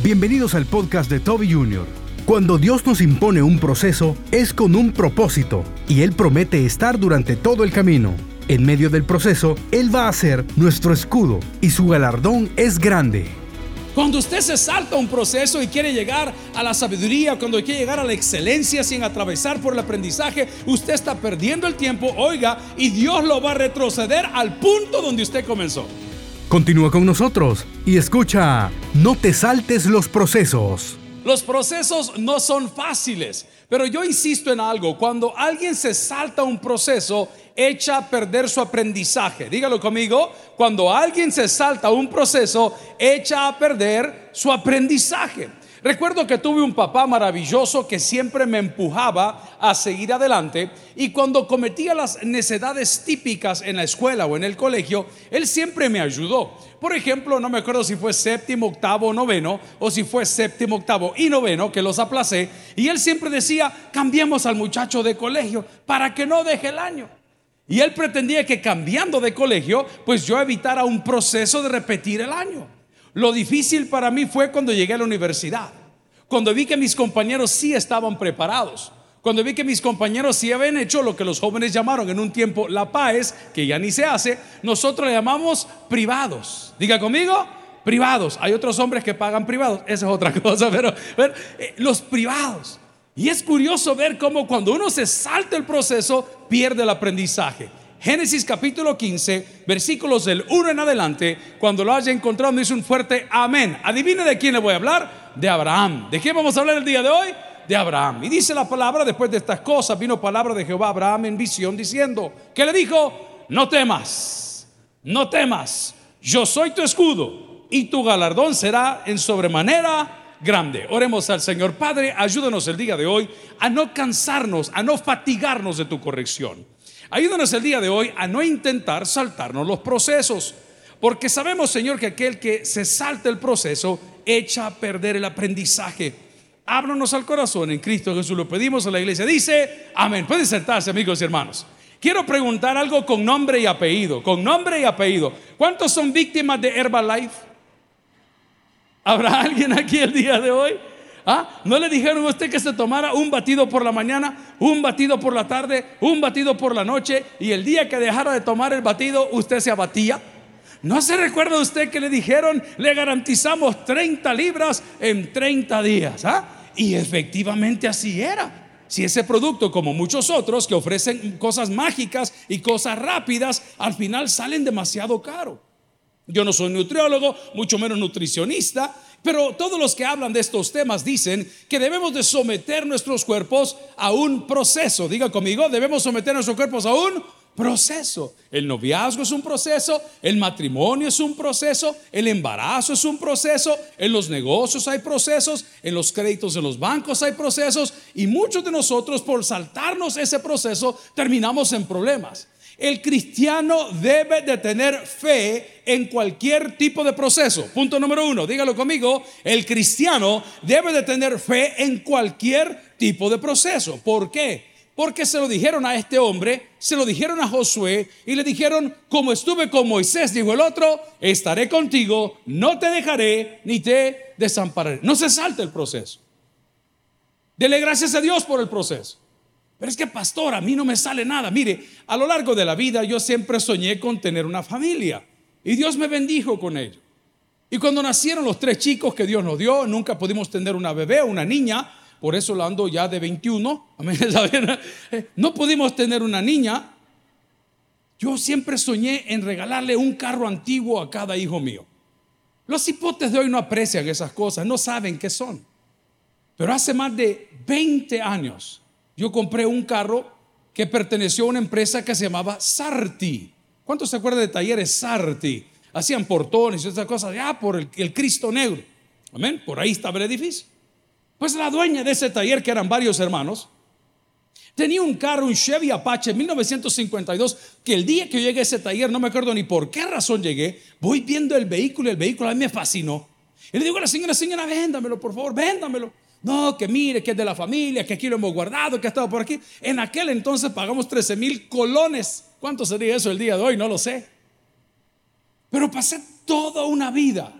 Bienvenidos al podcast de Toby Jr. Cuando Dios nos impone un proceso, es con un propósito, y Él promete estar durante todo el camino. En medio del proceso, Él va a ser nuestro escudo, y su galardón es grande. Cuando usted se salta un proceso y quiere llegar a la sabiduría, cuando quiere llegar a la excelencia sin atravesar por el aprendizaje, usted está perdiendo el tiempo, oiga, y Dios lo va a retroceder al punto donde usted comenzó. Continúa con nosotros y escucha, no te saltes los procesos. Los procesos no son fáciles, pero yo insisto en algo, cuando alguien se salta un proceso, echa a perder su aprendizaje. Dígalo conmigo, cuando alguien se salta un proceso, echa a perder su aprendizaje. Recuerdo que tuve un papá maravilloso que siempre me empujaba a seguir adelante y cuando cometía las necedades típicas en la escuela o en el colegio, él siempre me ayudó. Por ejemplo, no me acuerdo si fue séptimo, octavo, noveno o si fue séptimo, octavo y noveno que los aplacé y él siempre decía, cambiemos al muchacho de colegio para que no deje el año. Y él pretendía que cambiando de colegio, pues yo evitara un proceso de repetir el año. Lo difícil para mí fue cuando llegué a la universidad, cuando vi que mis compañeros sí estaban preparados, cuando vi que mis compañeros sí habían hecho lo que los jóvenes llamaron en un tiempo la PAES, que ya ni se hace, nosotros le llamamos privados. Diga conmigo, privados. Hay otros hombres que pagan privados, esa es otra cosa, pero, eh, los privados. Y es curioso ver cómo cuando uno se salta el proceso, pierde el aprendizaje. Génesis capítulo 15, versículos del 1 en adelante, cuando lo haya encontrado, dice un fuerte amén. Adivine de quién le voy a hablar, de Abraham. ¿De quién vamos a hablar el día de hoy? De Abraham. Y dice la palabra, después de estas cosas, vino palabra de Jehová a Abraham en visión diciendo, que le dijo, no temas, no temas, yo soy tu escudo y tu galardón será en sobremanera grande. Oremos al Señor. Padre, ayúdanos el día de hoy a no cansarnos, a no fatigarnos de tu corrección. Ayúdanos el día de hoy a no intentar saltarnos los procesos, porque sabemos, Señor, que aquel que se salta el proceso echa a perder el aprendizaje. Ábranos al corazón en Cristo Jesús, lo pedimos a la iglesia. Dice, amén. Pueden sentarse, amigos y hermanos. Quiero preguntar algo con nombre y apellido, con nombre y apellido. ¿Cuántos son víctimas de Herbalife? ¿Habrá alguien aquí el día de hoy? ¿Ah? ¿No le dijeron a usted que se tomara un batido por la mañana, un batido por la tarde, un batido por la noche y el día que dejara de tomar el batido usted se abatía? ¿No se recuerda usted que le dijeron le garantizamos 30 libras en 30 días? ¿ah? Y efectivamente así era. Si ese producto, como muchos otros que ofrecen cosas mágicas y cosas rápidas, al final salen demasiado caro. Yo no soy nutriólogo, mucho menos nutricionista, pero todos los que hablan de estos temas dicen que debemos de someter nuestros cuerpos a un proceso. Diga conmigo, debemos someter nuestros cuerpos a un proceso. El noviazgo es un proceso, el matrimonio es un proceso, el embarazo es un proceso, en los negocios hay procesos, en los créditos de los bancos hay procesos y muchos de nosotros por saltarnos ese proceso terminamos en problemas. El cristiano debe de tener fe en cualquier tipo de proceso. Punto número uno, dígalo conmigo. El cristiano debe de tener fe en cualquier tipo de proceso. ¿Por qué? Porque se lo dijeron a este hombre, se lo dijeron a Josué y le dijeron, como estuve con Moisés, dijo el otro, estaré contigo, no te dejaré ni te desampararé. No se salte el proceso. Dele gracias a Dios por el proceso. Pero es que, pastor, a mí no me sale nada. Mire, a lo largo de la vida yo siempre soñé con tener una familia. Y Dios me bendijo con ello. Y cuando nacieron los tres chicos que Dios nos dio, nunca pudimos tener una bebé, una niña. Por eso la ando ya de 21. No pudimos tener una niña. Yo siempre soñé en regalarle un carro antiguo a cada hijo mío. Los hipotes de hoy no aprecian esas cosas, no saben qué son. Pero hace más de 20 años yo compré un carro que perteneció a una empresa que se llamaba Sarti. ¿Cuántos se acuerdan de talleres Sarti? Hacían portones y esas cosas, ya por el, el Cristo Negro. Amén. Por ahí estaba el edificio. Pues la dueña de ese taller, que eran varios hermanos, tenía un carro, un Chevy Apache 1952, que el día que yo llegué a ese taller, no me acuerdo ni por qué razón llegué, voy viendo el vehículo y el vehículo a mí me fascinó. Y le digo a la señora, señora, véndamelo, por favor, véndamelo. No, que mire, que es de la familia, que aquí lo hemos guardado, que ha estado por aquí. En aquel entonces pagamos 13 mil colones. ¿Cuánto sería eso el día de hoy? No lo sé. Pero pasé toda una vida.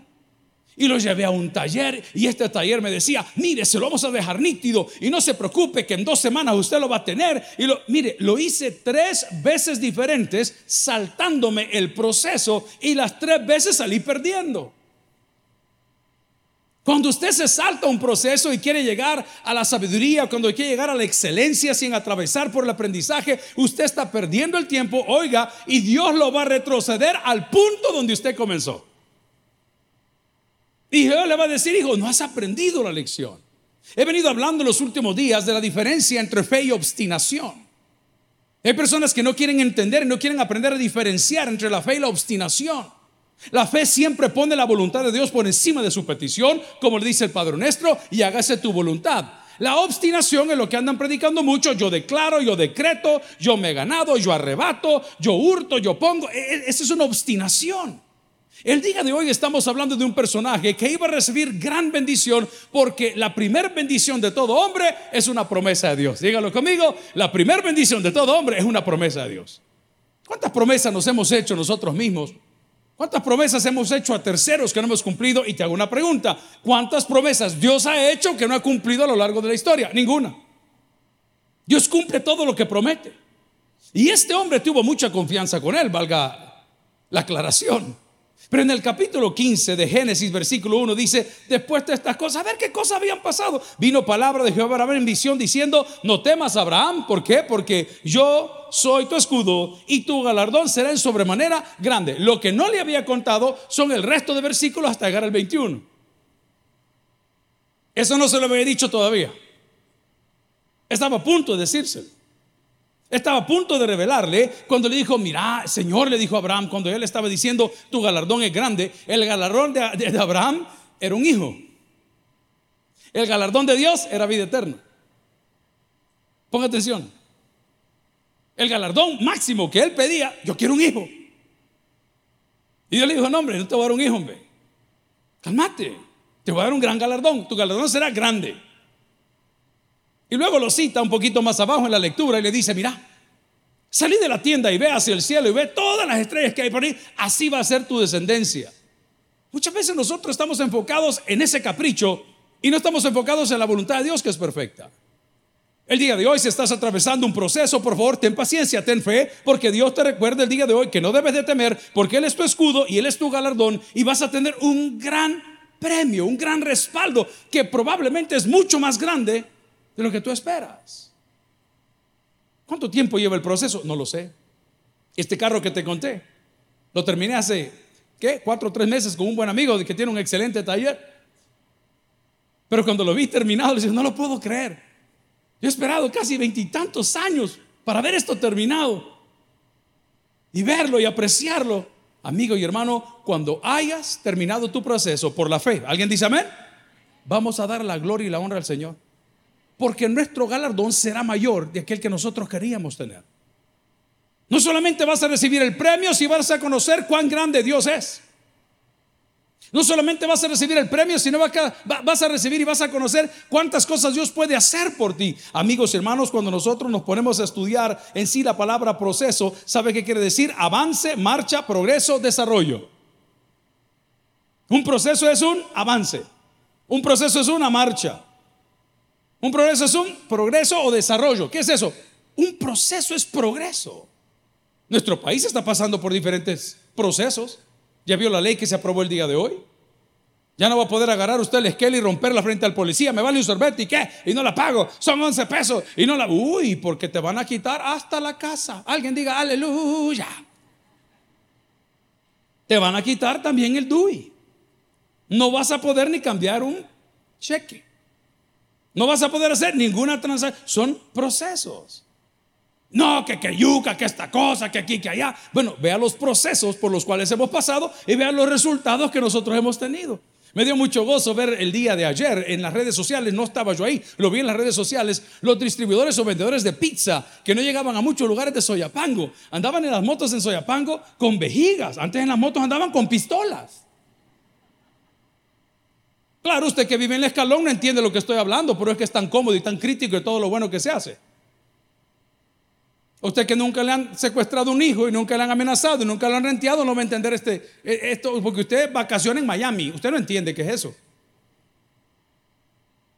Y lo llevé a un taller y este taller me decía, mire, se lo vamos a dejar nítido y no se preocupe que en dos semanas usted lo va a tener. Y lo, mire, lo hice tres veces diferentes saltándome el proceso y las tres veces salí perdiendo. Cuando usted se salta un proceso y quiere llegar a la sabiduría, cuando quiere llegar a la excelencia sin atravesar por el aprendizaje, usted está perdiendo el tiempo, oiga, y Dios lo va a retroceder al punto donde usted comenzó. Y Dios le va a decir, hijo, no has aprendido la lección. He venido hablando los últimos días de la diferencia entre fe y obstinación. Hay personas que no quieren entender, no quieren aprender a diferenciar entre la fe y la obstinación. La fe siempre pone la voluntad de Dios por encima de su petición, como le dice el Padre Nuestro, y hágase tu voluntad. La obstinación es lo que andan predicando mucho. Yo declaro, yo decreto, yo me he ganado, yo arrebato, yo hurto, yo pongo. E, e, esa es una obstinación. El día de hoy estamos hablando de un personaje que iba a recibir gran bendición porque la primera bendición de todo hombre es una promesa de Dios. Dígalo conmigo, la primera bendición de todo hombre es una promesa de Dios. ¿Cuántas promesas nos hemos hecho nosotros mismos? ¿Cuántas promesas hemos hecho a terceros que no hemos cumplido? Y te hago una pregunta. ¿Cuántas promesas Dios ha hecho que no ha cumplido a lo largo de la historia? Ninguna. Dios cumple todo lo que promete. Y este hombre tuvo mucha confianza con él, valga la aclaración. Pero en el capítulo 15 de Génesis, versículo 1, dice, después de estas cosas, a ver qué cosas habían pasado. Vino palabra de Jehová Abraham en visión diciendo, no temas Abraham, ¿por qué? Porque yo soy tu escudo y tu galardón será en sobremanera grande. Lo que no le había contado son el resto de versículos hasta llegar al 21. Eso no se lo había dicho todavía. Estaba a punto de decírselo. Estaba a punto de revelarle cuando le dijo, mira, Señor, le dijo a Abraham, cuando él estaba diciendo, tu galardón es grande, el galardón de, Abraham era un hijo. El galardón de Dios era vida eterna. Ponga atención. El galardón máximo que él pedía, yo quiero un hijo. Y Dios le dijo, no hombre, no te voy a dar un hijo, hombre. Cálmate, te voy a dar un gran galardón. Tu galardón será grande. Y luego lo cita un poquito más abajo en la lectura y le dice, mira, salí de la tienda y ve hacia el cielo y ve todas las estrellas que hay por ahí, así va a ser tu descendencia. Muchas veces nosotros estamos enfocados en ese capricho y no estamos enfocados en la voluntad de Dios que es perfecta. El día de hoy, si estás atravesando un proceso, por favor, ten paciencia, ten fe, porque Dios te recuerda el día de hoy que no debes de temer, porque Él es tu escudo y Él es tu galardón y vas a tener un gran premio, un gran respaldo que probablemente es mucho más grande de lo que tú esperas. ¿Cuánto tiempo lleva el proceso? No lo sé. Este carro que te conté, lo terminé hace, ¿qué? Cuatro o tres meses con un buen amigo que tiene un excelente taller. Pero cuando lo vi terminado, le dije, no lo puedo creer. Yo he esperado casi veintitantos años para ver esto terminado y verlo y apreciarlo. Amigo y hermano, cuando hayas terminado tu proceso por la fe, ¿alguien dice amén? Vamos a dar la gloria y la honra al Señor porque nuestro galardón será mayor de aquel que nosotros queríamos tener. No solamente vas a recibir el premio, si vas a conocer cuán grande Dios es. No solamente vas a recibir el premio, sino vas a recibir y vas a conocer cuántas cosas Dios puede hacer por ti. Amigos y hermanos, cuando nosotros nos ponemos a estudiar en sí la palabra proceso, ¿sabe qué quiere decir? Avance, marcha, progreso, desarrollo. Un proceso es un avance. Un proceso es una marcha. Un progreso es un progreso o desarrollo. ¿Qué es eso? Un proceso es progreso. Nuestro país está pasando por diferentes procesos. Ya vio la ley que se aprobó el día de hoy. Ya no va a poder agarrar usted el esquela y romperla frente al policía. Me vale un sorbete y qué? Y no la pago. Son 11 pesos. Y no la. Uy, porque te van a quitar hasta la casa. Alguien diga aleluya. Te van a quitar también el DUI. No vas a poder ni cambiar un cheque. No vas a poder hacer ninguna transacción. Son procesos. No, que que yuca, que esta cosa, que aquí, que allá. Bueno, vea los procesos por los cuales hemos pasado y vea los resultados que nosotros hemos tenido. Me dio mucho gozo ver el día de ayer en las redes sociales, no estaba yo ahí, lo vi en las redes sociales, los distribuidores o vendedores de pizza que no llegaban a muchos lugares de Soyapango, andaban en las motos en Soyapango con vejigas, antes en las motos andaban con pistolas. Claro, usted que vive en el escalón no entiende lo que estoy hablando, pero es que es tan cómodo y tan crítico de todo lo bueno que se hace. Usted que nunca le han secuestrado un hijo y nunca le han amenazado y nunca lo han renteado, no va a entender este, e, esto, porque usted vacaciona en Miami, usted no entiende qué es eso.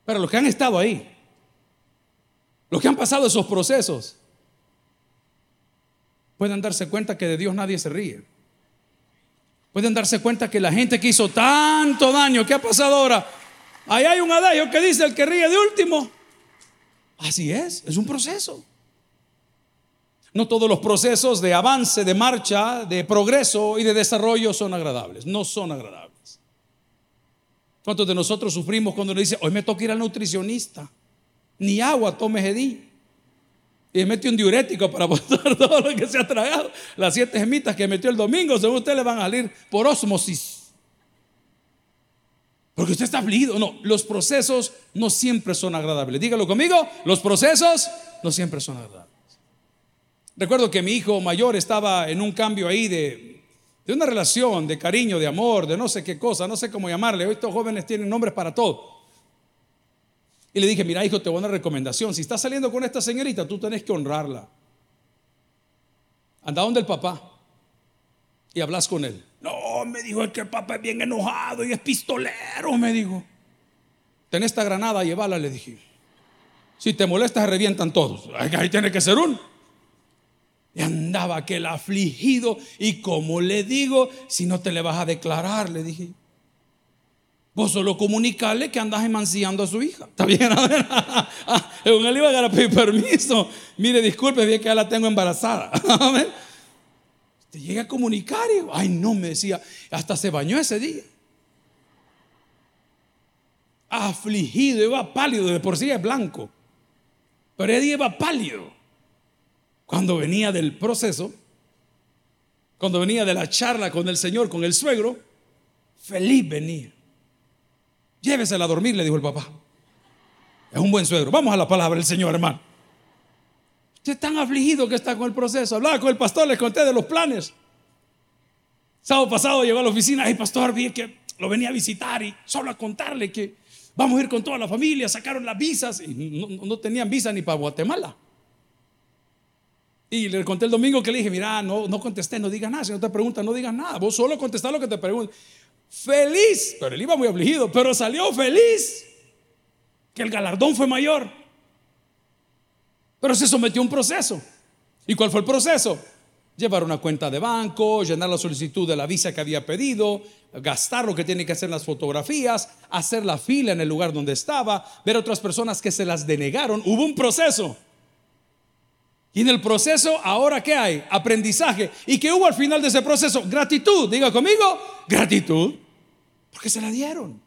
Pero los que han estado ahí, los que han pasado esos procesos, pueden darse cuenta que de Dios nadie se ríe. Pueden darse cuenta que la gente que hizo tanto daño, ¿qué ha pasado ahora? Ahí hay un adagio que dice el que ríe de último. Así es, es un proceso. No todos los procesos de avance, de marcha, de progreso y de desarrollo son agradables. No son agradables. ¿Cuántos de nosotros sufrimos cuando le dice, hoy me toca ir al nutricionista? Ni agua tome Gedí. Y mete un diurético para botar todo lo que se ha tragado. Las siete gemitas que metió el domingo, según usted le van a salir por osmosis. Porque usted está afligido. No, los procesos no siempre son agradables. Dígalo conmigo, los procesos no siempre son agradables. Recuerdo que mi hijo mayor estaba en un cambio ahí de, de una relación, de cariño, de amor, de no sé qué cosa, no sé cómo llamarle. Estos jóvenes tienen nombres para todo. Y le dije, mira hijo, te voy a una recomendación. Si estás saliendo con esta señorita, tú tenés que honrarla. Anda donde el papá y hablas con él. No, me dijo, es que el papá es bien enojado y es pistolero, me dijo. Ten esta granada, llévala, le dije. Si te molesta, se revientan todos. Ahí tiene que ser uno. Y andaba aquel afligido. Y como le digo, si no te le vas a declarar, le dije. Vos solo comunicarle que andas emanciando a su hija. ¿Está bien? Ah, en él iba a pedir permiso. Mire, disculpe, bien que ya la tengo embarazada. Te llega a comunicar y, ay, no, me decía, hasta se bañó ese día. Afligido, iba pálido, de por sí es blanco. Pero día iba pálido cuando venía del proceso, cuando venía de la charla con el Señor, con el suegro, feliz venía. Llévesela a dormir, le dijo el papá. Es un buen suegro. Vamos a la palabra del Señor, hermano. Usted tan afligido que está con el proceso. Hablaba con el pastor, le conté de los planes. Sábado pasado llegó a la oficina, y pastor, vi que lo venía a visitar y solo a contarle que vamos a ir con toda la familia, sacaron las visas y no, tenían visa ni para Guatemala. Y le conté el domingo que le dije, mira, no, no contesté, no digas nada. Si no te preguntan, no digas nada. Vos solo contestás lo que te preguntan. Feliz, pero él iba muy afligido, pero salió feliz. Que el galardón fue mayor. Pero se sometió a un proceso. ¿Y cuál fue el proceso? Llevar una cuenta de banco, llenar la solicitud de la visa que había pedido, gastar lo que tiene que hacer en las fotografías, hacer la fila en el lugar donde estaba, ver a otras personas que se las denegaron. Hubo un proceso. Y en el proceso, ahora qué hay? Aprendizaje. ¿Y qué hubo al final de ese proceso? Gratitud. Diga conmigo, gratitud. Porque se la dieron.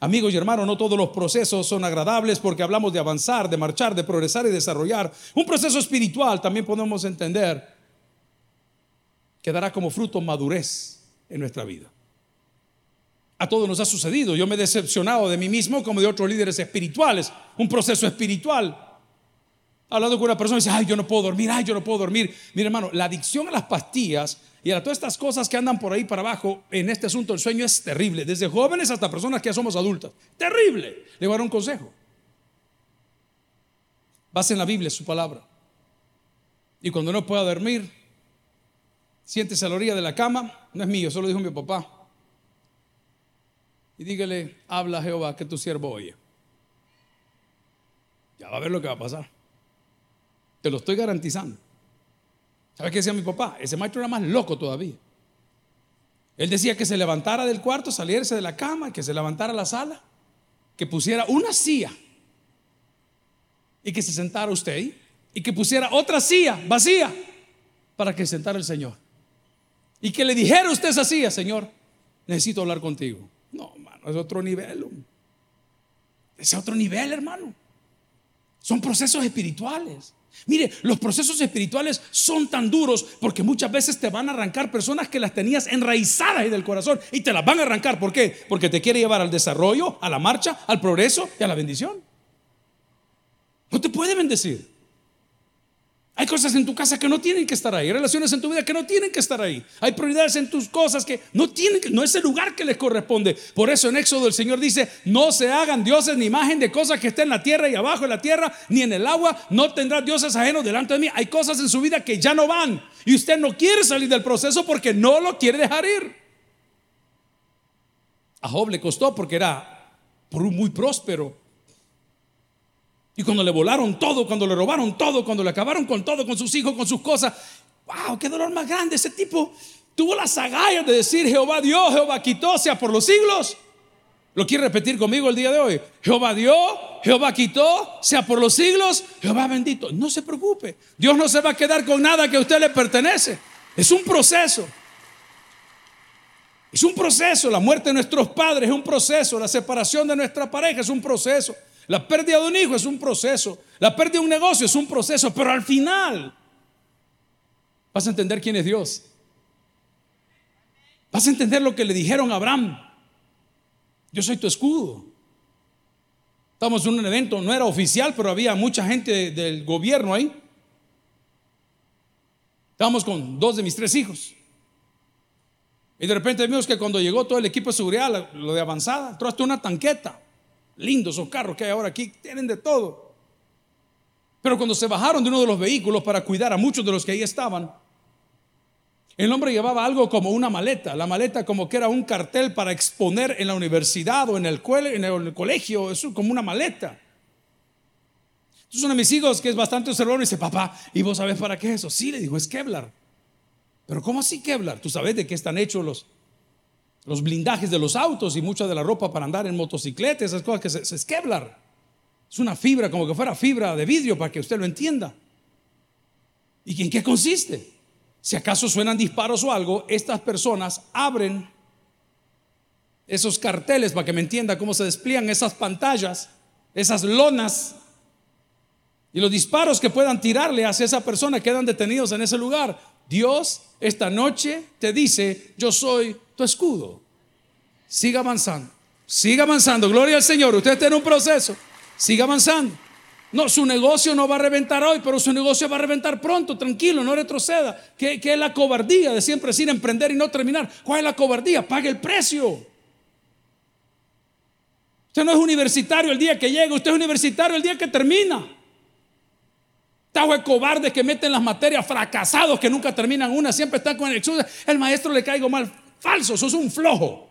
Amigos y hermanos, no todos los procesos son agradables porque hablamos de avanzar, de marchar, de progresar y desarrollar. Un proceso espiritual también podemos entender que dará como fruto madurez en nuestra vida. A todos nos ha sucedido. Yo me he decepcionado de mí mismo como de otros líderes espirituales. Un proceso espiritual Hablando con una persona y dice, ay, yo no puedo dormir, ay, yo no puedo dormir. Mira, hermano, la adicción a las pastillas y a todas estas cosas que andan por ahí para abajo en este asunto del sueño es terrible. Desde jóvenes hasta personas que ya somos adultas. Terrible. Le voy a dar un consejo. Vas en la Biblia, su palabra. Y cuando no pueda dormir, siéntese a la orilla de la cama. No es mío, solo dijo mi papá. Y dígale, habla Jehová, que tu siervo oye. Ya va a ver lo que va a pasar. Te lo estoy garantizando. ¿Sabes qué decía mi papá? Ese maestro era más loco todavía. Él decía que se levantara del cuarto, saliese de la cama, que se levantara a la sala, que pusiera una silla y que se sentara usted ahí y que pusiera otra silla vacía para que sentara el Señor. Y que le dijera usted esa silla, Señor, necesito hablar contigo. No, hermano, es otro nivel. Es otro nivel, hermano. Son procesos espirituales. Mire, los procesos espirituales son tan duros porque muchas veces te van a arrancar personas que las tenías enraizadas ahí del corazón y te las van a arrancar. ¿Por qué? Porque te quiere llevar al desarrollo, a la marcha, al progreso y a la bendición. No te puede bendecir. Hay cosas en tu casa que no tienen que estar ahí, relaciones en tu vida que no tienen que estar ahí. Hay prioridades en tus cosas que no tienen no es el lugar que les corresponde. Por eso en Éxodo el Señor dice, no se hagan dioses ni imagen de cosas que estén en la tierra y abajo de la tierra, ni en el agua, no tendrás dioses ajenos delante de mí. Hay cosas en su vida que ya no van y usted no quiere salir del proceso porque no lo quiere dejar ir. A Job le costó porque era muy próspero, y cuando le volaron todo, cuando le robaron todo, cuando le acabaron con todo, con sus hijos, con sus cosas, wow, qué dolor más grande. Ese tipo tuvo las agallas de decir, Jehová dio, Jehová quitó, sea por los siglos. ¿Lo quiere repetir conmigo el día de hoy? Jehová dio, Jehová quitó, sea por los siglos, Jehová bendito. No se preocupe, Dios no se va a quedar con nada que a usted le pertenece. Es un proceso. Es un proceso. La muerte de nuestros padres es un proceso. La separación de nuestra pareja es un proceso. La pérdida de un hijo es un proceso. La pérdida de un negocio es un proceso. Pero al final vas a entender quién es Dios. Vas a entender lo que le dijeron a Abraham. Yo soy tu escudo. Estamos en un evento, no era oficial, pero había mucha gente del gobierno ahí. Estábamos con dos de mis tres hijos. Y de repente vimos que cuando llegó todo el equipo de seguridad, lo de avanzada, entró hasta una tanqueta. Lindos esos carros que hay ahora aquí, tienen de todo. Pero cuando se bajaron de uno de los vehículos para cuidar a muchos de los que ahí estaban, el hombre llevaba algo como una maleta, la maleta como que era un cartel para exponer en la universidad o en el, colegio, eso como una maleta. Entonces uno de mis hijos, que es bastante observador, dice, papá, ¿y vos sabés para qué es eso? Sí, le dijo, es Kevlar. Pero ¿cómo así Kevlar? ¿Tú sabes de qué están hechos los, los blindajes de los autos y mucha de la ropa para andar en motocicletas, esas cosas que se, se es Kevlar. Es una fibra, como que fuera fibra de vidrio para que usted lo entienda. ¿Y en qué consiste? Si acaso suenan disparos o algo, estas personas abren esos carteles para que me entienda cómo se despliegan esas pantallas, esas lonas, y los disparos que puedan tirarle hacia esa persona quedan detenidos en ese lugar. Dios esta noche te dice, yo soy tu escudo. Siga avanzando, siga avanzando. Gloria al Señor. Usted está en un proceso. Siga avanzando. No, su negocio no va a reventar hoy, pero su negocio va a reventar pronto, tranquilo, no retroceda. ¿Qué, es la cobardía de siempre decir emprender y no terminar? ¿Cuál es la cobardía? Pague el precio. Usted no es universitario el día que llega, usted es universitario el día que termina. Tajo de cobardes que meten las materias, fracasados que nunca terminan una, siempre están con el excusa. El maestro le caigo mal. Falso, sos un flojo.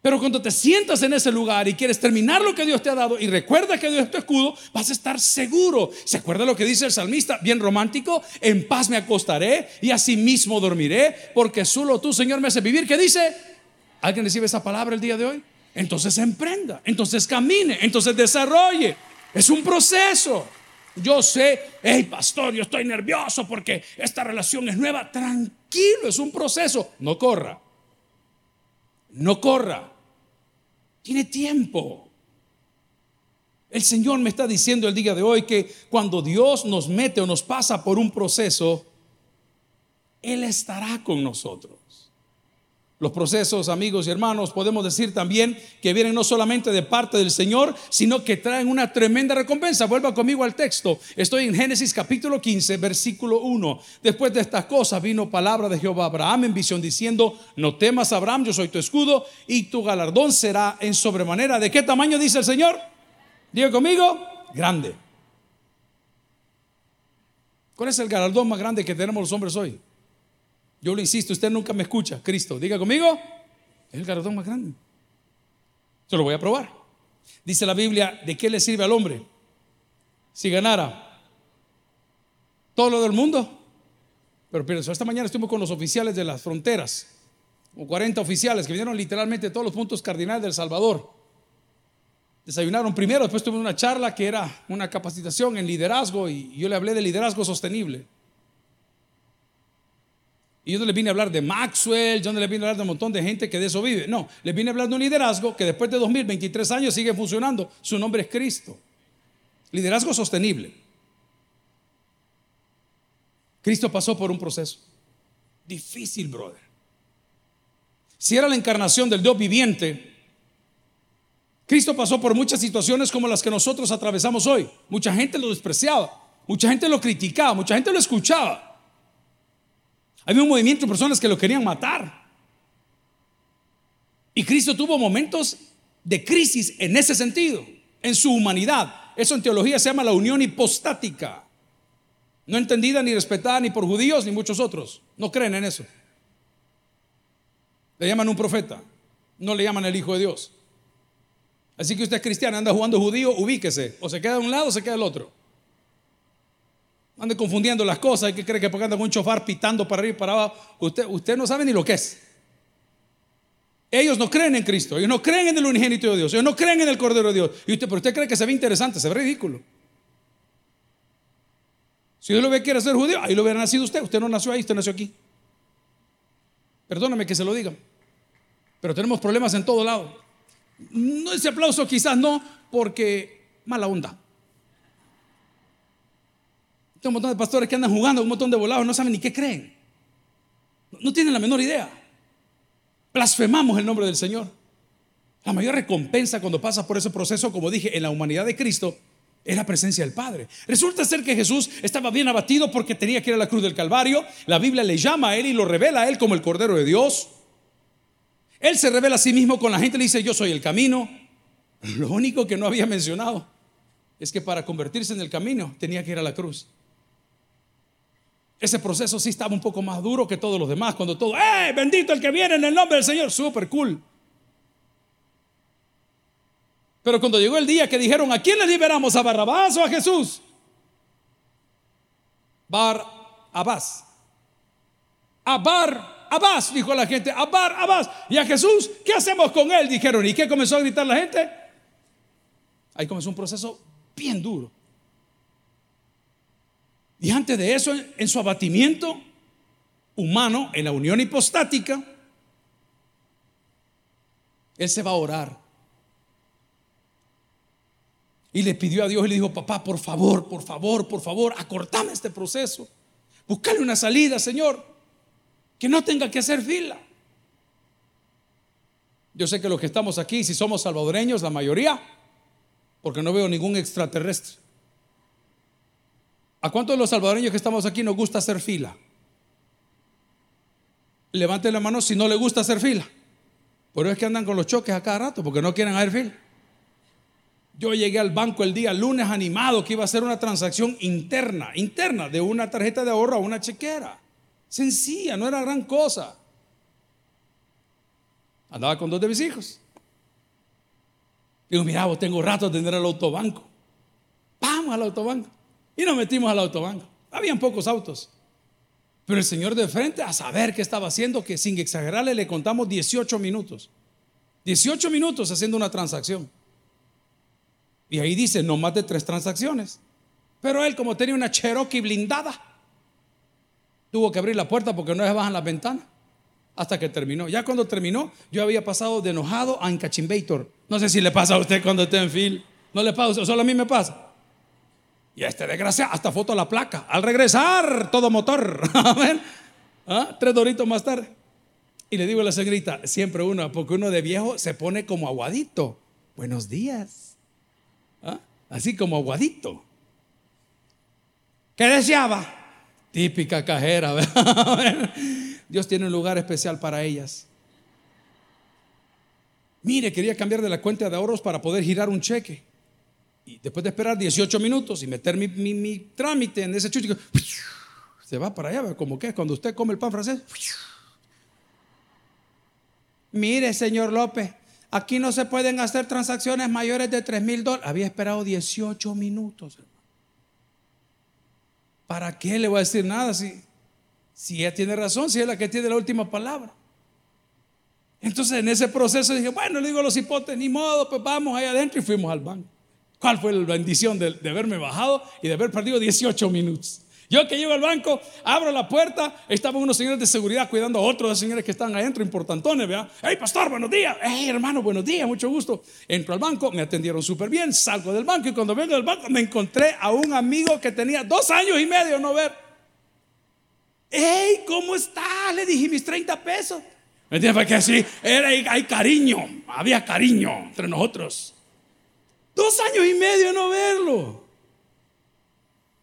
Pero cuando te sientas en ese lugar y quieres terminar lo que Dios te ha dado y recuerda que Dios es tu escudo, vas a estar seguro. ¿Se acuerda lo que dice el salmista? Bien romántico. En paz me acostaré y así mismo dormiré, porque solo tú, Señor, me hace vivir. ¿Qué dice? ¿Alguien recibe esa palabra el día de hoy? Entonces emprenda, entonces camine, entonces desarrolle. Es un proceso. Yo sé, hey pastor, yo estoy nervioso porque esta relación es nueva. Tranquilo, es un proceso. No corra. No corra. Tiene tiempo. El Señor me está diciendo el día de hoy que cuando Dios nos mete o nos pasa por un proceso, Él estará con nosotros. Los procesos, amigos y hermanos, podemos decir también que vienen no solamente de parte del Señor, sino que traen una tremenda recompensa. Vuelva conmigo al texto. Estoy en Génesis capítulo 15, versículo 1. Después de estas cosas vino palabra de Jehová a Abraham en visión diciendo, no temas Abraham, yo soy tu escudo y tu galardón será en sobremanera. ¿De qué tamaño dice el Señor? Diga conmigo, grande. ¿Cuál es el galardón más grande que tenemos los hombres hoy? Yo lo insisto, usted nunca me escucha. Cristo, diga conmigo, es el galardón más grande. Se lo voy a probar. Dice la Biblia, ¿de qué le sirve al hombre si ganara todo lo del mundo? Pero, pero esta mañana estuvimos con los oficiales de las fronteras, con 40 oficiales que vinieron literalmente todos los puntos cardinales del Salvador. Desayunaron primero, después tuvimos una charla que era una capacitación en liderazgo y yo le hablé de liderazgo sostenible. Y yo no les vine a hablar de Maxwell, yo no les vine a hablar de un montón de gente que de eso vive. No, les vine a hablar de un liderazgo que después de 2023 años sigue funcionando. Su nombre es Cristo. Liderazgo sostenible. Cristo pasó por un proceso difícil, brother. Si era la encarnación del Dios viviente, Cristo pasó por muchas situaciones como las que nosotros atravesamos hoy. Mucha gente lo despreciaba. Mucha gente lo criticaba, mucha gente lo escuchaba. Había un movimiento de personas que lo querían matar. Y Cristo tuvo momentos de crisis en ese sentido, en su humanidad. Eso en teología se llama la unión hipostática. No entendida ni respetada ni por judíos ni muchos otros. No creen en eso. Le llaman un profeta, no le llaman el Hijo de Dios. Así que usted es cristiano, anda jugando judío, ubíquese. O se queda de un lado o se queda del otro. Ande confundiendo las cosas. Que creer que porque anda con un chofar pitando para arriba y para abajo. Usted, usted no sabe ni lo que es. Ellos no creen en Cristo. Ellos no creen en el unigénito de Dios. Ellos no creen en el Cordero de Dios. Y usted, pero usted cree que se ve interesante, se ve ridículo. Si Dios lo ve quiere ser judío, ahí lo hubiera nacido usted. Usted no nació ahí, usted nació aquí. Perdóname que se lo diga. Pero tenemos problemas en todo lado. No, ese aplauso quizás no, porque mala onda. Un montón de pastores que andan jugando, un montón de volados, no saben ni qué creen. No tienen la menor idea. Blasfemamos el nombre del Señor. La mayor recompensa cuando pasas por ese proceso, como dije, en la humanidad de Cristo, es la presencia del Padre. Resulta ser que Jesús estaba bien abatido porque tenía que ir a la cruz del Calvario. La Biblia le llama a él y lo revela a él como el Cordero de Dios. Él se revela a sí mismo con la gente, le dice, yo soy el camino. Lo único que no había mencionado es que para convertirse en el camino tenía que ir a la cruz. Ese proceso sí estaba un poco más duro que todos los demás, cuando todo, ¡eh! Bendito el que viene en el nombre del Señor, súper cool. Pero cuando llegó el día que dijeron, ¿a quién le liberamos? ¿A Barrabás o a Jesús? Bar Abás. A Bar Abás, dijo la gente, Abar, Abás. Y a Jesús, ¿qué hacemos con él? Dijeron, ¿y qué comenzó a gritar la gente? Ahí comenzó un proceso bien duro. Y antes de eso, en su abatimiento humano, en la unión hipostática, él se va a orar. Y le pidió a Dios y le dijo, papá, por favor, por favor, por favor, acortame este proceso. Buscale una salida, Señor que no tenga que hacer fila. Yo sé que los que estamos aquí, si somos salvadoreños, la mayoría, porque no veo ningún extraterrestre. ¿A cuántos de los salvadoreños que estamos aquí nos gusta hacer fila? Levanten la mano si no le gusta hacer fila. Por eso es que andan con los choques a cada rato, porque no quieren hacer fila. Yo llegué al banco el día lunes animado que iba a hacer una transacción interna, interna, de una tarjeta de ahorro a una chequera. Sencilla, no era gran cosa. Andaba con dos de mis hijos. Digo, mira, vos tengo rato de tener al autobanco. Vamos al autobanco. Y nos metimos al autobanco. Habían pocos autos. Pero el señor de frente, a saber qué estaba haciendo, que sin exagerarle le contamos 18 minutos. 18 minutos haciendo una transacción. Y ahí dice, no más de tres transacciones. Pero él, como tenía una Cherokee blindada, Tuvo que abrir la puerta porque no se bajan las ventanas. Hasta que terminó. Ya cuando terminó, yo había pasado de enojado a encachimbator. No sé si le pasa a usted cuando está en fil. No le pasa, solo a mí me pasa. Y a este desgracia, hasta foto a la placa. Al regresar, todo motor. ¿Ah? Tres doritos más tarde. Y le digo a la señorita, siempre uno, porque uno de viejo se pone como aguadito. Buenos días. ¿Ah? Así como aguadito. ¿Qué deseaba? Típica cajera. Dios tiene un lugar especial para ellas. Mire, quería cambiar de la cuenta de ahorros para poder girar un cheque. Después de esperar 18 minutos y meter mi, trámite en ese chuchico, se va para allá, como que cuando usted come el pan francés. Mire, señor López, aquí no se pueden hacer transacciones mayores de 3 mil dólares. Había esperado 18 minutos. ¿Para qué le voy a decir nada si, si ella tiene razón, si es la que tiene la última palabra? Entonces en ese proceso dije, bueno, le digo a los hipotes, ni modo, pues vamos ahí adentro y fuimos al banco. ¿Cuál fue la bendición de, de haberme bajado y de haber perdido 18 minutos? Yo que llego al banco, abro la puerta, estaban unos señores de seguridad cuidando a otros señores que están adentro, importantones, ¿vea? Hey, pastor, buenos días. Hey, hermano, buenos días, mucho gusto. Entro al banco, me atendieron súper bien, salgo del banco y cuando vengo del banco me encontré a un amigo que tenía dos años y medio no ver. Hey, ¿cómo está? Le dije mis 30 pesos. ¿Me entiendes? Porque así era, hay cariño, había cariño entre nosotros. Dos años y medio no verlo.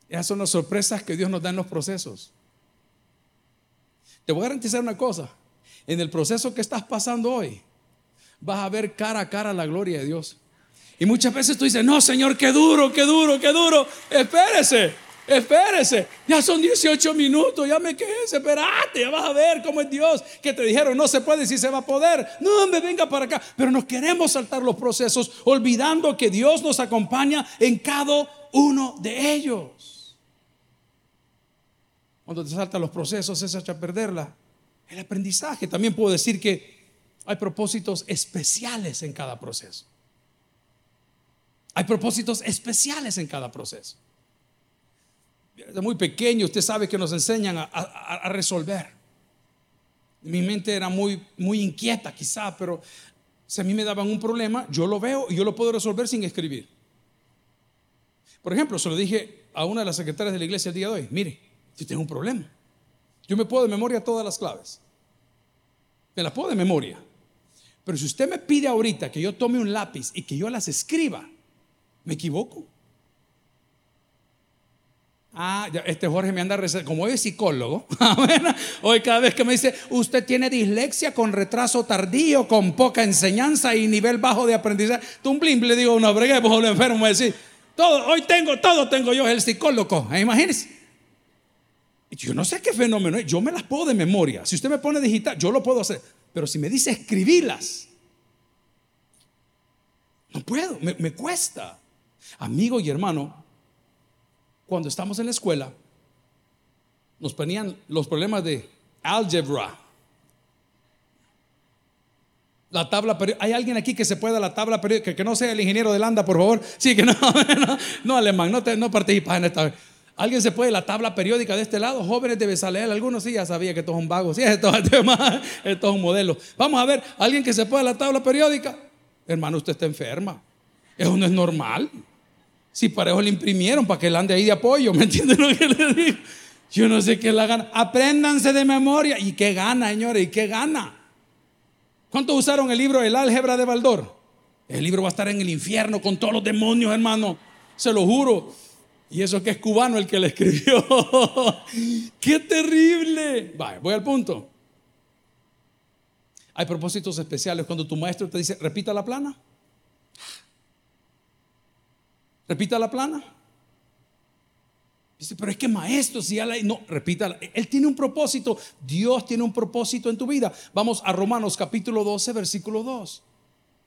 Esas son las sorpresas que Dios nos da en los procesos. Te voy a garantizar una cosa. En el proceso que estás pasando hoy, vas a ver cara a cara la gloria de Dios. Y muchas veces tú dices, no, Señor, qué duro, qué duro, qué duro. Espérese. Espérese, ya son 18 minutos, ya me quedé, espérate, ya vas a ver cómo es Dios. Que te dijeron, no se puede, si se va a poder. No, me venga para acá. Pero nos queremos saltar los procesos, olvidando que Dios nos acompaña en cada uno de ellos. Cuando te saltan los procesos, es hecha perderla. El aprendizaje. También puedo decir que hay propósitos especiales en cada proceso. Hay propósitos especiales en cada proceso desde muy pequeño usted sabe que nos enseñan a, resolver. Mi mente era muy, muy inquieta quizá, pero si a mí me daban un problema, yo lo veo y yo lo puedo resolver sin escribir. Por ejemplo, se lo dije a una de las secretarias de la iglesia el día de hoy, mire, yo tengo un problema. Yo me puedo de memoria todas las claves. Me las puedo de memoria. Pero si usted me pide ahorita que yo tome un lápiz y que yo las escriba, me equivoco. Ah, este Jorge me anda como hoy es psicólogo. Hoy cada vez que me dice, usted tiene dislexia con retraso tardío, con poca enseñanza y nivel bajo de aprendizaje. Tumblim, le digo, no, bregué, pues lo enfermo, me decir, todo, hoy tengo, todo tengo yo, el psicólogo. ¿Eh? Imagínense. Yo no sé qué fenómeno es, yo me las puedo de memoria. Si usted me pone digital, yo lo puedo hacer. Pero si me dice escribirlas, no puedo, me cuesta. Amigo y hermano, cuando estamos en la escuela, nos ponían los problemas de álgebra. La tabla ¿Hay alguien aquí que se pueda la tabla periódica? Que, no sea el ingeniero de Landa, por favor. Sí, que no, no, alemán, no, no participas en esta. ¿Alguien se puede la tabla periódica de este lado? Jóvenes de Besaleel, algunos sí, ya sabía que todos son vagos. Sí, esto es un modelo. Vamos a ver, ¿alguien que se pueda la tabla periódica? Hermano, usted está enferma. Eso no es normal. Si parejo le imprimieron para que él ande ahí de apoyo, ¿me entienden lo que le digo? Yo no sé qué la gana. Apréndanse de memoria. ¿Y qué gana, señores? ¿Y qué gana? ¿Cuántos usaron el libro El álgebra de Baldor? El libro va a estar en el infierno con todos los demonios, hermano. Se lo juro. Y eso que es cubano el que le escribió. ¡Qué terrible! Vale, voy al punto. Hay propósitos especiales cuando tu maestro te dice, repita la plana. Repita la plana. Dice, pero es que maestro, si ya la... No, repita, Él tiene un propósito. Dios tiene un propósito en tu vida. Vamos a Romanos capítulo 12, versículo 2.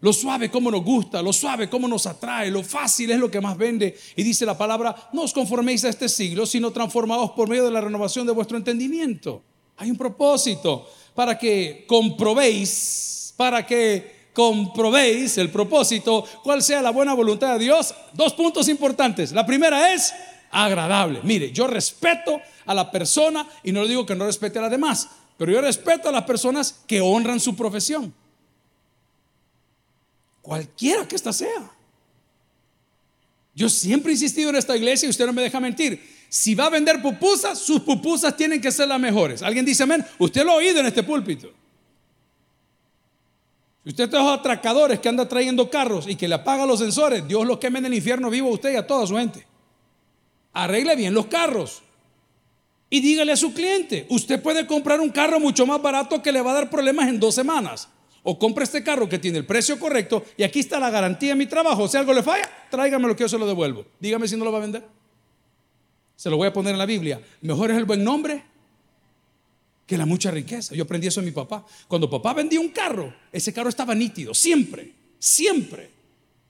Lo suave como nos gusta, lo suave como nos atrae, lo fácil es lo que más vende. Y dice la palabra, no os conforméis a este siglo, sino transformados por medio de la renovación de vuestro entendimiento. Hay un propósito para que comprobéis, para que comprobéis el propósito, cuál sea la buena voluntad de Dios. Dos puntos importantes. La primera es agradable. Mire, yo respeto a la persona y no le digo que no respete a las demás, pero yo respeto a las personas que honran su profesión. Cualquiera que ésta sea. Yo siempre he insistido en esta iglesia y usted no me deja mentir. Si va a vender pupusas, sus pupusas tienen que ser las mejores. ¿Alguien dice amén? Usted lo ha oído en este púlpito. Usted usted los atracadores que anda trayendo carros y que le apaga los sensores, Dios los queme en el infierno vivo a usted y a toda su gente. Arregle bien los carros. Y dígale a su cliente, usted puede comprar un carro mucho más barato que le va a dar problemas en dos semanas. O compre este carro que tiene el precio correcto y aquí está la garantía de mi trabajo. Si algo le falla, tráigame lo que yo se lo devuelvo. Dígame si no lo va a vender. Se lo voy a poner en la Biblia. Mejor es el buen nombre que la mucha riqueza. Yo aprendí eso de mi papá. Cuando papá vendía un carro, ese carro estaba nítido, siempre, siempre.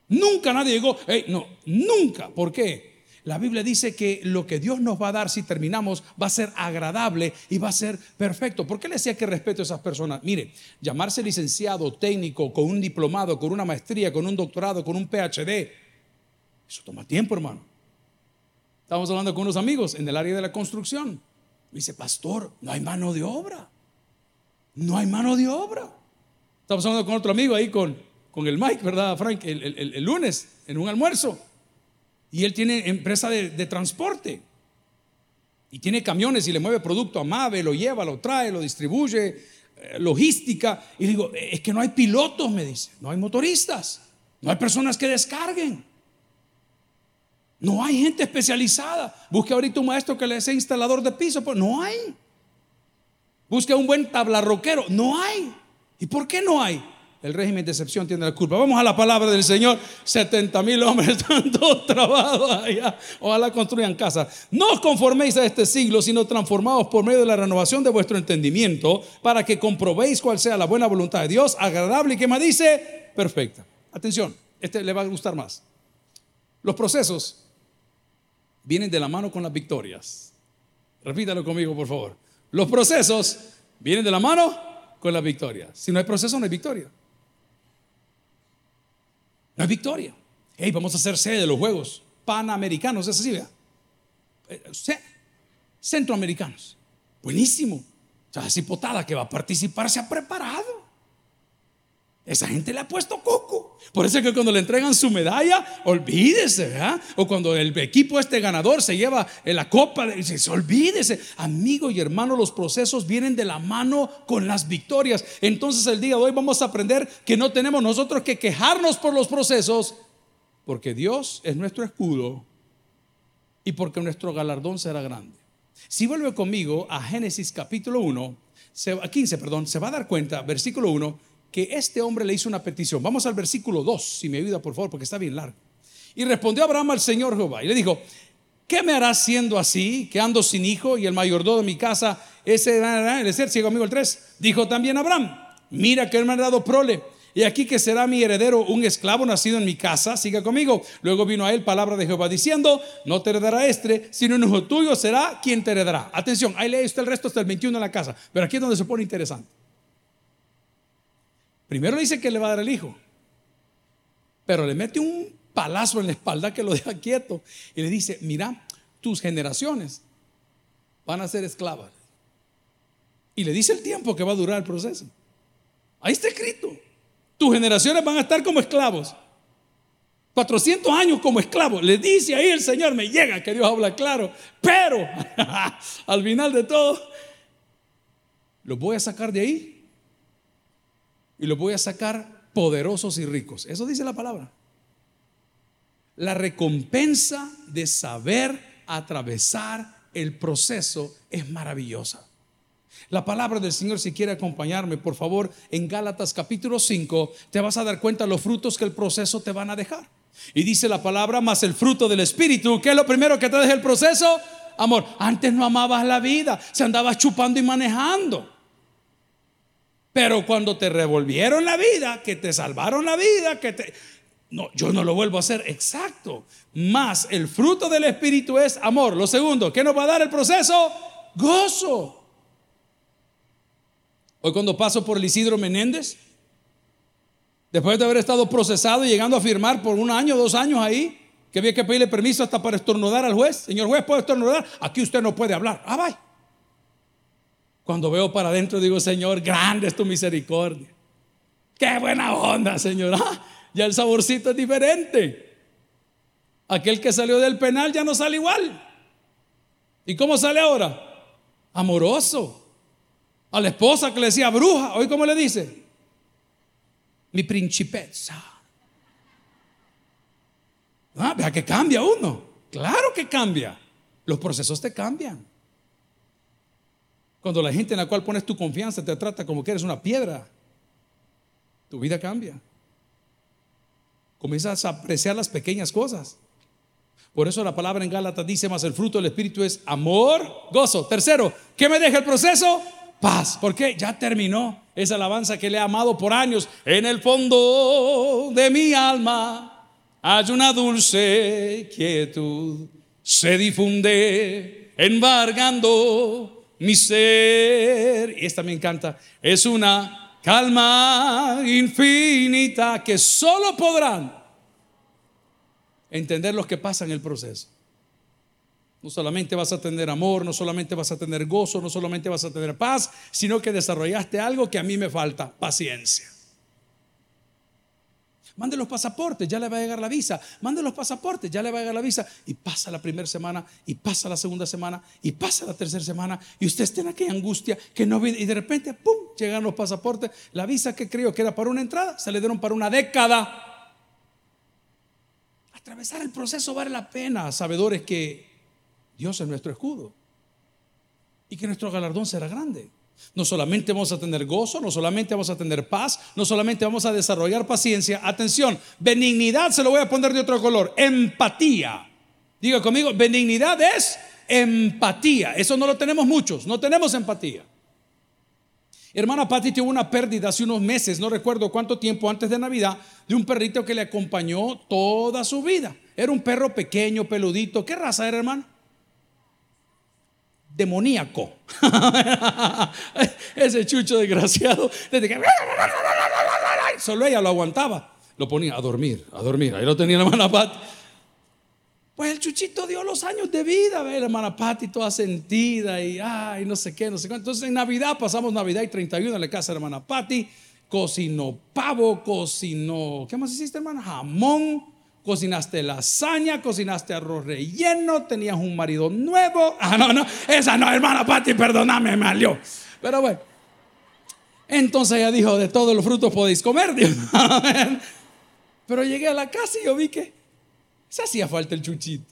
Nunca nadie llegó, no, nunca. ¿Por qué? La Biblia dice que lo que Dios nos va a dar si terminamos va a ser agradable y va a ser perfecto. ¿Por qué le decía que respeto a esas personas? Mire, llamarse licenciado, técnico, con un diplomado, con una maestría, con un doctorado, con un PhD, eso toma tiempo, hermano. Estamos hablando con unos amigos en el área de la construcción. Me dice, pastor, no hay mano de obra. No hay mano de obra. Estamos hablando con otro amigo ahí, con, con el Mike, ¿verdad, Frank? El, lunes, en un almuerzo. Y él tiene empresa de, transporte. Y tiene camiones y le mueve producto a Mave, lo lleva, lo trae, lo distribuye, eh, logística. Y digo, es que no hay pilotos, me dice. No hay motoristas. No hay personas que descarguen. No hay gente especializada. Busque ahorita un maestro que le sea instalador de piso, pues no hay. Busque un buen tablarroquero, no hay. ¿Y por qué no hay? El régimen de excepción tiene la culpa. Vamos a la palabra del Señor. 70 mil hombres están todos trabados allá. Ojalá construyan casa. No os conforméis a este siglo, sino transformados por medio de la renovación de vuestro entendimiento, para que comprobéis cuál sea la buena voluntad de Dios, agradable y que me dice perfecta. Atención, este le va a gustar más. Los procesos vienen de la mano con las victorias. Repítalo conmigo, por favor. Los procesos vienen de la mano con las victorias. Si no hay proceso, no hay victoria. No hay victoria. Hey, vamos a hacer sede de los Juegos Panamericanos, es así, vea. Eh, centroamericanos. Buenísimo. O sea, esa hipotada que va a participar se ha preparado. Esa gente le ha puesto coco. Por eso es que cuando le entregan su medalla, olvídese, ¿verdad? O cuando el equipo este ganador se lleva la copa, dice, olvídese. Amigo y hermano, los procesos vienen de la mano con las victorias. Entonces el día de hoy vamos a aprender que no tenemos nosotros que quejarnos por los procesos, porque Dios es nuestro escudo y porque nuestro galardón será grande. Si vuelve conmigo a Génesis capítulo 1, 15, perdón, se va a dar cuenta, versículo 1, que este hombre le hizo una petición. Vamos al versículo 2, si me ayuda por favor, porque está bien largo. Y respondió Abraham al Señor Jehová y le dijo, ¿qué me harás siendo así, que ando sin hijo y el mayordomo de mi casa, ese, el ser ciego amigo el 3? Dijo también Abraham, mira que él me ha dado prole. Y aquí que será mi heredero un esclavo nacido en mi casa, siga conmigo. Luego vino a él palabra de Jehová diciendo, no te heredará este, sino un hijo tuyo será quien te heredará. Atención, ahí lee usted el resto hasta el 21 en la casa, pero aquí es donde se pone interesante. Primero le dice que le va a dar el hijo, pero le mete un palazo en la espalda que lo deja quieto y le dice, mira, tus generaciones van a ser esclavas. Y le dice el tiempo que va a durar el proceso. Ahí está escrito. Tus generaciones van a estar como esclavos. 400 años como esclavos. Le dice ahí el Señor, me llega que Dios habla claro. Pero al final de todo, los voy a sacar de ahí y los voy a sacar poderosos y ricos. Eso dice la palabra. La recompensa de saber atravesar el proceso es maravillosa. La palabra del Señor, si quiere acompañarme, por favor, en Gálatas capítulo 5, te vas a dar cuenta los frutos que el proceso te van a dejar. Y dice la palabra, más el fruto del Espíritu, ¿qué es lo primero que te deja el proceso? Amor, antes no amabas la vida, se andabas chupando y manejando. Pero cuando te revolvieron la vida, que te salvaron la vida, que te... No, yo no lo vuelvo a hacer. Exacto. Más el fruto del Espíritu es amor. Lo segundo, ¿qué nos va a dar el proceso? Gozo. Hoy cuando paso por el Isidro Menéndez, después de haber estado procesado y llegando a firmar por un año, dos años ahí, que había que pedirle permiso hasta para estornudar al juez. Señor juez, ¿puede estornudar? Aquí usted no puede hablar. Ah, bye. Cuando veo para adentro digo, Señor, grande es tu misericordia. Qué buena onda, Señor. Ah, ya el saborcito es diferente. Aquel que salió del penal ya no sale igual. ¿Y cómo sale ahora? Amoroso. A la esposa que le decía bruja, hoy cómo le dice? Mi principessa. Ah, vea que cambia uno. Claro que cambia. Los procesos te cambian. Cuando la gente en la cual pones tu confianza te trata como que eres una piedra, tu vida cambia. Comienzas a apreciar las pequeñas cosas. Por eso la palabra en Gálatas dice más el fruto del Espíritu es amor, gozo. Tercero, ¿qué me deja el proceso? Paz. porque Ya terminó esa alabanza que le he amado por años. En el fondo de mi alma hay una dulce quietud. Se difunde embargando mi ser, y esta me encanta, es una calma infinita que solo podrán entender los que pasan el proceso. No solamente vas a tener amor, no solamente vas a tener gozo, no solamente vas a tener paz, sino que desarrollaste algo que a mí me falta, paciencia. Mande los pasaportes, ya le va a llegar la visa. Mande los pasaportes, ya le va a llegar la visa. Y pasa la primera semana, y pasa la segunda semana, y pasa la tercera semana. Y usted está en aquella angustia que no viene. Y de repente, ¡pum! Llegan los pasaportes. La visa que creo que era para una entrada, se le dieron para una década. Atravesar el proceso vale la pena, sabedores que Dios es nuestro escudo y que nuestro galardón será grande. No solamente vamos a tener gozo, no solamente vamos a tener paz, no solamente vamos a desarrollar paciencia. Atención, benignidad se lo voy a poner de otro color. Empatía. Diga conmigo, benignidad es empatía. Eso no lo tenemos muchos, no tenemos empatía. Hermana Patty tuvo una pérdida hace unos meses, no recuerdo cuánto tiempo antes de Navidad, de un perrito que le acompañó toda su vida. Era un perro pequeño, peludito. ¿Qué raza era, hermano? Demoníaco. Ese chucho desgraciado. Desde que... Solo ella lo aguantaba. Lo ponía a dormir, a dormir. Ahí lo tenía la hermana Patty. Pues el chuchito dio los años de vida, ve la hermana Patti toda sentida y ay, no sé qué, no sé cuánto. Entonces en Navidad pasamos Navidad y 31 en la casa de la hermana Patti, cocinó pavo, cocinó, ¿qué más hiciste, hermana? Jamón, cocinaste lasaña, cocinaste arroz relleno, tenías un marido nuevo. Ah, no, no, esa no, hermana Patti, perdóname, me alió. Pero bueno, entonces ella dijo, de todos los frutos podéis comer, Dios. Pero llegué a la casa y yo vi que se hacía falta el chuchito.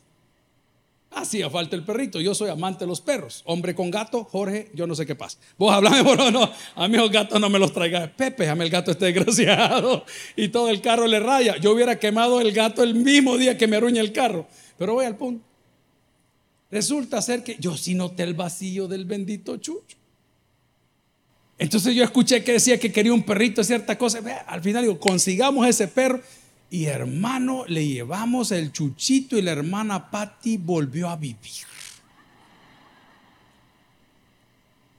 Hacía falta el perrito. Yo soy amante de los perros. Hombre con gato, Jorge, yo no sé qué pasa. Vos hablame, por no. A mí los gatos no me los traiga. Pepe, déjame el gato este desgraciado. Y todo el carro le raya. Yo hubiera quemado el gato el mismo día que me arruña el carro. Pero voy al punto. Resulta ser que yo sí noté el vacío del bendito chucho. Entonces yo escuché que decía que quería un perrito, cierta cosa. Al final digo, consigamos ese perro. Y hermano, le llevamos el chuchito y la hermana Patty volvió a vivir.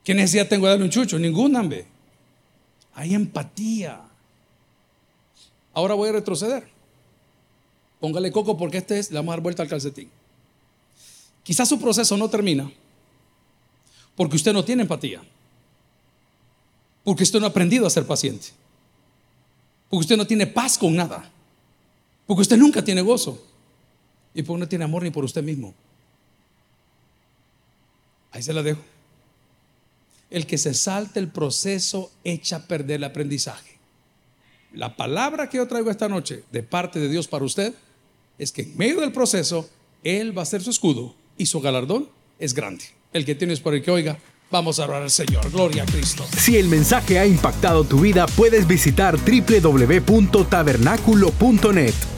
¿Qué necesidad tengo de darle un chucho? Ninguna, hombre. Hay empatía. Ahora voy a retroceder. Póngale coco porque este es, le vamos a dar vuelta al calcetín. Quizás su proceso no termina porque usted no tiene empatía. Porque usted no ha aprendido a ser paciente. Porque usted no tiene paz con nada. Porque usted nunca tiene gozo. Y porque no tiene amor ni por usted mismo. Ahí se la dejo. El que se salte el proceso echa a perder el aprendizaje. La palabra que yo traigo esta noche de parte de Dios para usted es que en medio del proceso Él va a ser su escudo y su galardón es grande. El que tienes por el que oiga, Vamos a orar al Señor. Gloria a Cristo. Si el mensaje ha impactado tu vida, puedes visitar www.tabernaculo.net